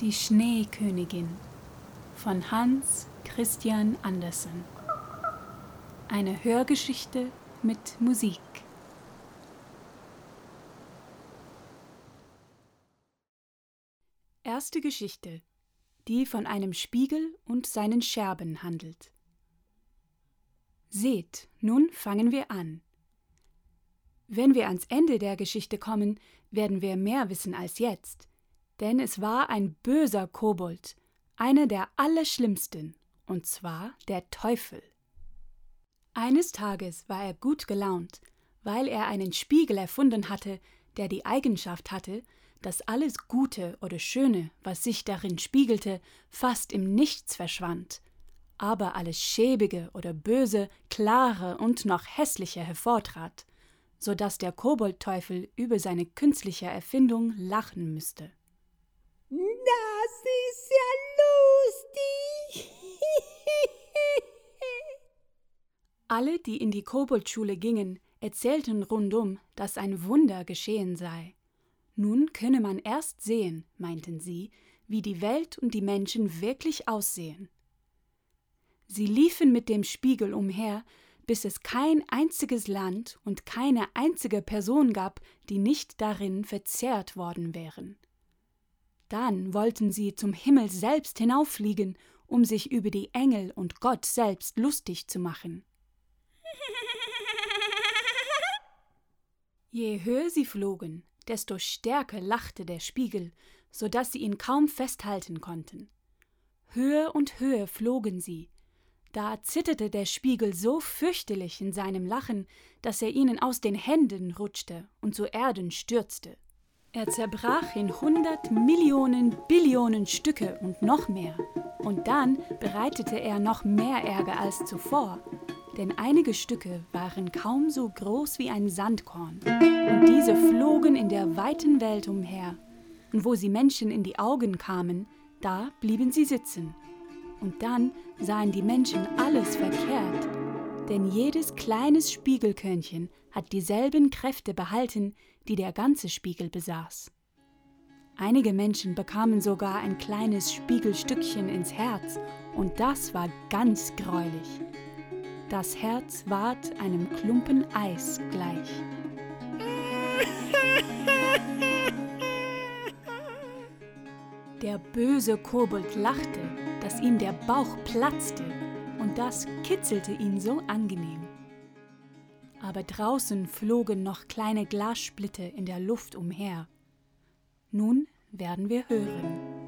Die Schneekönigin von Hans Christian Andersen. Eine Hörgeschichte mit Musik. Erste Geschichte, die von einem Spiegel und seinen Scherben handelt. Seht, nun fangen wir an. Wenn wir ans Ende der Geschichte kommen, werden wir mehr wissen als jetzt, denn es war ein böser Kobold, einer der allerschlimmsten, und zwar der Teufel. Eines Tages war er gut gelaunt, weil er einen Spiegel erfunden hatte, der die Eigenschaft hatte, dass alles Gute oder Schöne, was sich darin spiegelte, fast im Nichts verschwand, aber alles Schäbige oder Böse, Klare und noch hässliche hervortrat, so dass der Koboldteufel über seine künstliche Erfindung lachen müsste. Das ist ja lustig. Alle, die in die Koboldschule gingen, erzählten rundum, dass ein Wunder geschehen sei. Nun könne man erst sehen, meinten sie, wie die Welt und die Menschen wirklich aussehen. Sie liefen mit dem Spiegel umher, bis es kein einziges Land und keine einzige Person gab, die nicht darin verzehrt worden wären. Dann wollten sie zum Himmel selbst hinauffliegen, um sich über die Engel und Gott selbst lustig zu machen. Je höher sie flogen, desto stärker lachte der Spiegel, so dass sie ihn kaum festhalten konnten. Höher und höher flogen sie, da zitterte der Spiegel so fürchterlich in seinem Lachen, dass er ihnen aus den Händen rutschte und zu Erden stürzte. Er zerbrach in hundert Millionen Billionen Stücke und noch mehr. Und dann bereitete er noch mehr Ärger als zuvor, denn einige Stücke waren kaum so groß wie ein Sandkorn, und diese flogen in der weiten Welt umher, und wo sie Menschen in die Augen kamen, da blieben sie sitzen. Und dann sahen die Menschen alles verkehrt, denn jedes kleines Spiegelkörnchen hat dieselben Kräfte behalten, die der ganze Spiegel besaß. Einige Menschen bekamen sogar ein kleines Spiegelstückchen ins Herz, und das war ganz greulich. Das Herz ward einem Klumpen Eis gleich. Der böse Kobold lachte, dass ihm der Bauch platzte, und das kitzelte ihn so angenehm. Aber draußen flogen noch kleine Glassplitter in der Luft umher. Nun werden wir hören.